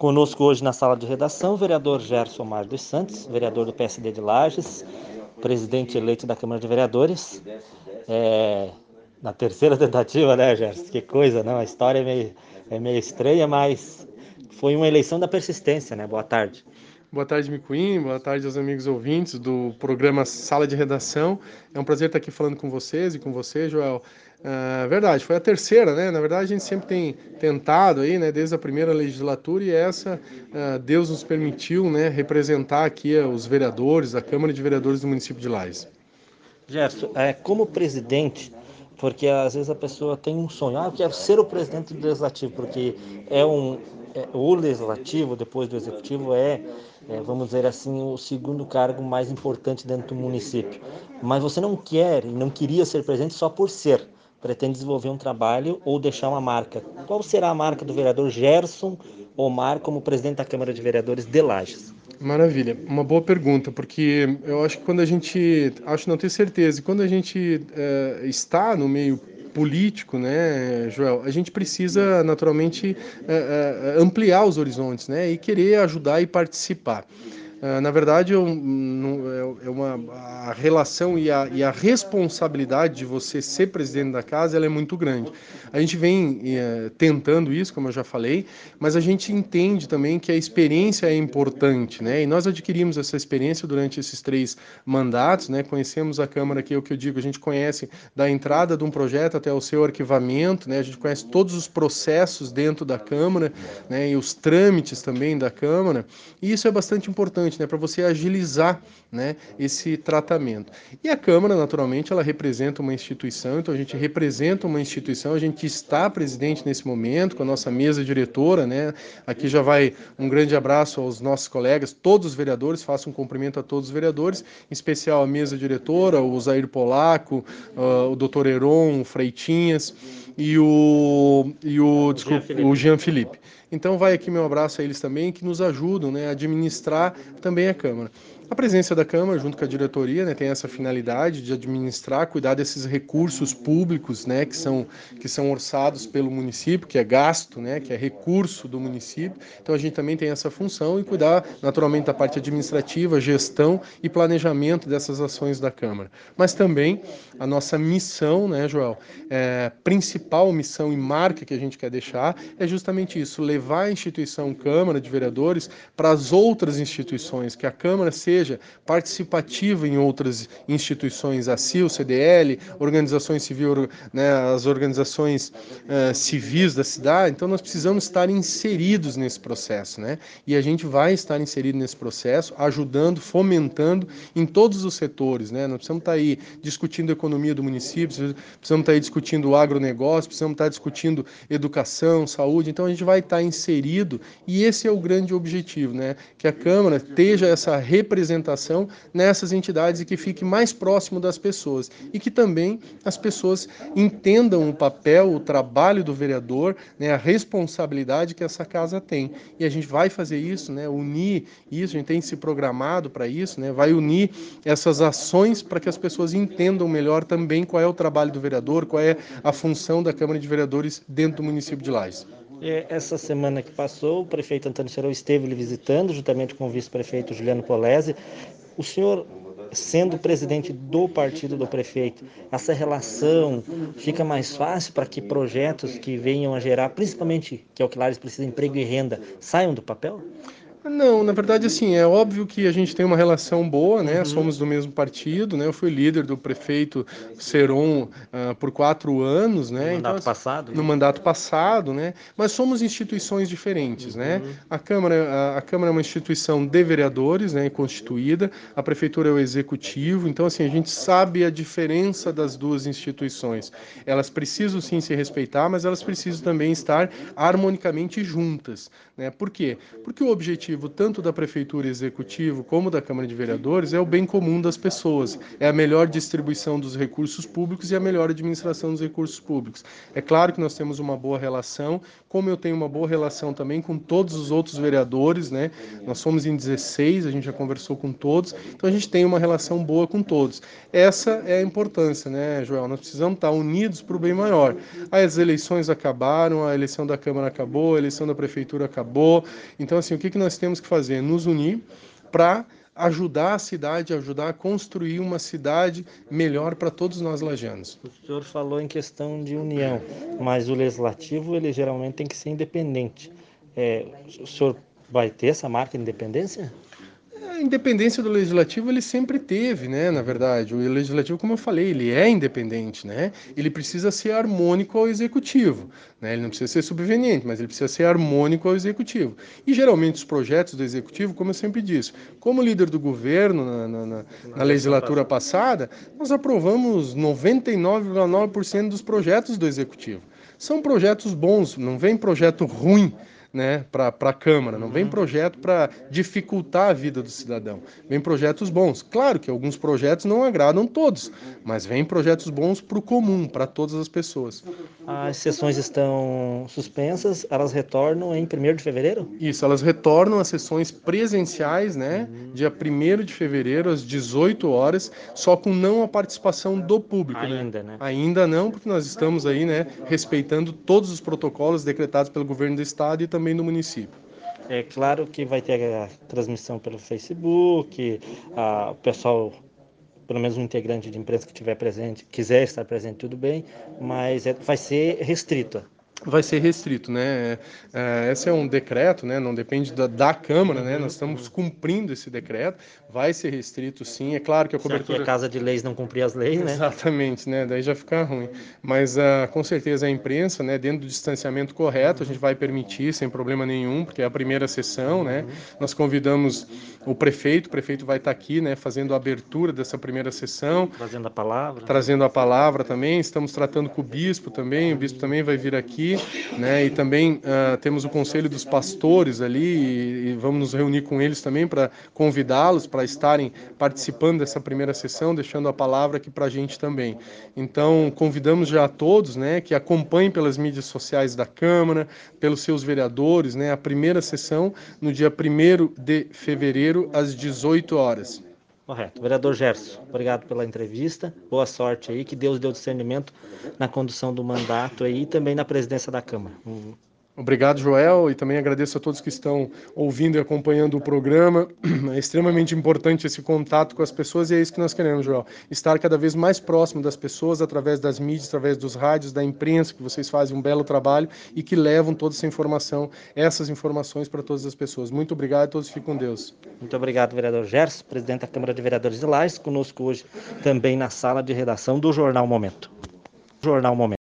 Conosco hoje na sala de redação o vereador Gerson Mar dos Santos, vereador do PSD de Lages, presidente eleito da Câmara de Vereadores. É, na terceira tentativa, né, Gerson? Que coisa, não? A história é meio, é meio estranha, mas foi uma eleição da persistência, né? Boa tarde. Boa tarde, Micuim. Boa tarde aos amigos ouvintes do programa Sala de Redação. É um prazer estar aqui falando com vocês e com você, Joel. Uh, verdade, foi a terceira, né? Na verdade, a gente sempre tem tentado aí, né, desde a primeira legislatura e essa, uh, Deus nos permitiu, né, representar aqui os vereadores, a Câmara de Vereadores do município de Lages. Gerson, é, como presidente, porque às vezes a pessoa tem um sonho, ah, eu quero ser o presidente do legislativo, porque é um, é, o legislativo, depois do executivo, é, é, vamos dizer assim, o segundo cargo mais importante dentro do município. Mas você não quer e não queria ser presidente só por ser. Pretende desenvolver um trabalho ou deixar uma marca. Qual será a marca do vereador Gerson Omar como presidente da Câmara de Vereadores de Lages? Maravilha, uma boa pergunta, porque eu acho que quando a gente, acho não ter certeza, quando a gente é, está no meio político, né, Joel, a gente precisa naturalmente é, é, ampliar os horizontes, né, e querer ajudar e participar. Uh, na verdade, é, é uma, a relação e a, e a, responsabilidade de você ser presidente da casa ela é muito grande. A gente vem uh, tentando isso, como eu já falei, mas a gente entende também que a experiência é importante, né? E nós adquirimos essa experiência durante esses três mandatos, né? Conhecemos a Câmara, que é o que eu digo, a gente conhece da entrada de um projeto até o seu arquivamento, né? A gente conhece todos os processos dentro da Câmara, né? E os trâmites também da Câmara, e isso é bastante importante né, para você agilizar né, esse tratamento. E a Câmara, naturalmente, ela representa uma instituição, então a gente representa uma instituição, a gente está presidente nesse momento com a nossa mesa diretora, né? Aqui já vai um grande abraço aos nossos colegas, todos os vereadores, faço um cumprimento a todos os vereadores, em especial a mesa diretora, o Zair Polaco, uh, o doutor Heron, o Freitinhas e o, e o, desculpa, o Jean Felipe. Então vai aqui meu abraço a eles também, que nos ajudam né, a administrar também a Câmara. A presença da Câmara, junto com a diretoria, né, tem essa finalidade de administrar, cuidar desses recursos públicos né, que, são, que são orçados pelo município, que é gasto, né, que é recurso do município. Então a gente também tem essa função e cuidar naturalmente da parte administrativa, gestão e planejamento dessas ações da Câmara. Mas também a nossa missão, né, Joel, é, principal missão e marca que a gente quer deixar é justamente isso, levar a instituição Câmara de Vereadores para as outras instituições, que a Câmara seja seja participativa em outras instituições, a CIL, CDL, organizações civis, né, as organizações uh, civis da cidade. Então, nós precisamos estar inseridos nesse processo, né? E a gente vai estar inserido nesse processo, ajudando, fomentando em todos os setores, né? Nós precisamos estar aí discutindo a economia do município, precisamos estar aí discutindo o agronegócio, precisamos estar discutindo educação, saúde. Então, a gente vai estar inserido e esse é o grande objetivo, né? Que a Câmara esteja essa representação representação nessas entidades e que fique mais próximo das pessoas e que também as pessoas entendam o papel, o trabalho do vereador, né, a responsabilidade que essa casa tem. E a gente vai fazer isso, né, unir isso, a gente tem se programado para isso, né, vai unir essas ações para que as pessoas entendam melhor também qual é o trabalho do vereador, qual é a função da Câmara de Vereadores dentro do município de Lages. Essa semana que passou, o prefeito Antônio Serol esteve lhe visitando, juntamente com o vice-prefeito Juliano Polese. O senhor, sendo presidente do partido do prefeito, essa relação fica mais fácil para que projetos que venham a gerar, principalmente que é o que Lares precisa, emprego e renda, saiam do papel? Não, na verdade, assim, é óbvio que a gente tem uma relação boa, né? Uhum. Somos do mesmo partido, né? Eu fui líder do prefeito Seron uh, por quatro anos, né? No mandato então, passado. No né? mandato passado, né? Mas somos instituições diferentes, né? uhum. né? A Câmara, a, a, Câmara é uma instituição de vereadores, né? Constituída. A prefeitura é o executivo. Então, assim, a gente sabe a diferença das duas instituições. Elas precisam sim se respeitar, mas elas precisam também estar harmonicamente juntas, né? Por quê? Porque o objetivo objetivo tanto da prefeitura executivo como da Câmara de Vereadores é o bem comum das pessoas, é a melhor distribuição dos recursos públicos e a melhor administração dos recursos públicos. É claro que nós temos uma boa relação, como eu tenho uma boa relação também com todos os outros vereadores, né? Nós somos em 16, a gente já conversou com todos, então a gente tem uma relação boa com todos. Essa é a importância, né, Joel? Nós precisamos estar unidos para o bem maior. As eleições acabaram, a eleição da Câmara acabou, a eleição da Prefeitura acabou. Então, assim, o que, que nós temos que fazer? Nos unir para ajudar a cidade, ajudar a construir uma cidade melhor para todos nós lajanos. O senhor falou em questão de união, mas o legislativo ele geralmente tem que ser independente. É, o senhor vai ter essa marca de independência? A independência do legislativo ele sempre teve, né? Na verdade, o legislativo, como eu falei, ele é independente, né? Ele precisa ser harmônico ao executivo, né? Ele não precisa ser subveniente, mas ele precisa ser harmônico ao executivo. E geralmente os projetos do executivo, como eu sempre disse, como líder do governo na, na, na, na legislatura passada, nós aprovamos 99,9% dos projetos do executivo. São projetos bons, não vem projeto ruim né, para a Câmara, não vem projeto para dificultar a vida do cidadão, vem projetos bons. Claro que alguns projetos não agradam todos, mas vem projetos bons para o comum, para todas as pessoas. As sessões estão suspensas, elas retornam em 1 de fevereiro? Isso, elas retornam às sessões presenciais, né, dia 1 de fevereiro, às 18 horas, só com não a participação do público. Né? Ainda, né? né? Ainda não, porque nós estamos aí, né, respeitando todos os protocolos decretados pelo governo do estado e também também no município. É claro que vai ter a transmissão pelo Facebook, a, o pessoal, pelo menos um integrante de imprensa que estiver presente, quiser estar presente, tudo bem, mas é, vai ser restrito vai ser restrito, né? É, esse é um decreto, né? Não depende da, da Câmara, né? Nós estamos cumprindo esse decreto. Vai ser restrito, sim. É claro que a cobertura. Se a casa de leis não cumprir as leis, né? Exatamente, né? Daí já fica ruim. Mas uh, com certeza a imprensa, né? Dentro do distanciamento correto, a gente vai permitir sem problema nenhum, porque é a primeira sessão, né? Nós convidamos o prefeito. O prefeito vai estar aqui, né? Fazendo a abertura dessa primeira sessão. Trazendo a palavra. Trazendo a palavra também. Estamos tratando com o bispo também. O bispo também vai vir aqui né? E também uh, temos o Conselho dos Pastores ali e, e vamos nos reunir com eles também para convidá-los para estarem participando dessa primeira sessão, deixando a palavra aqui para a gente também. Então, convidamos já a todos, né, que acompanhem pelas mídias sociais da Câmara, pelos seus vereadores, né, a primeira sessão no dia 1 de fevereiro às 18 horas. Correto. Vereador Gerson, obrigado pela entrevista. Boa sorte aí. Que Deus o discernimento na condução do mandato aí e também na presidência da Câmara. Obrigado, Joel, e também agradeço a todos que estão ouvindo e acompanhando o programa. É extremamente importante esse contato com as pessoas e é isso que nós queremos, Joel. Estar cada vez mais próximo das pessoas através das mídias, através dos rádios, da imprensa, que vocês fazem um belo trabalho e que levam toda essa informação, essas informações para todas as pessoas. Muito obrigado, todos fiquem com Deus. Muito obrigado, vereador Gerson, presidente da Câmara de Vereadores de Lages, conosco hoje também na sala de redação do Jornal Momento. Jornal Momento.